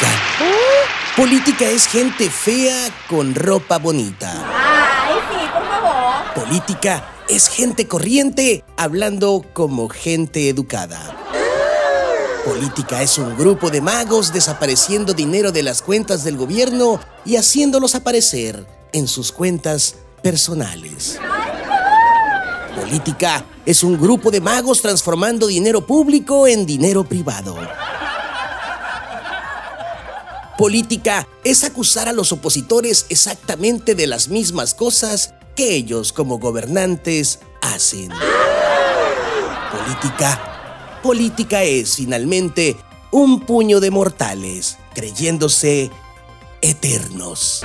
política. Política es gente fea con ropa bonita. Ay, sí, por favor. Política es gente corriente hablando como gente educada. Política es un grupo de magos desapareciendo dinero de las cuentas del gobierno y haciéndolos aparecer en sus cuentas personales. Política es un grupo de magos transformando dinero público en dinero privado. Política es acusar a los opositores exactamente de las mismas cosas que ellos como gobernantes hacen. Política. Política es finalmente un puño de mortales creyéndose eternos.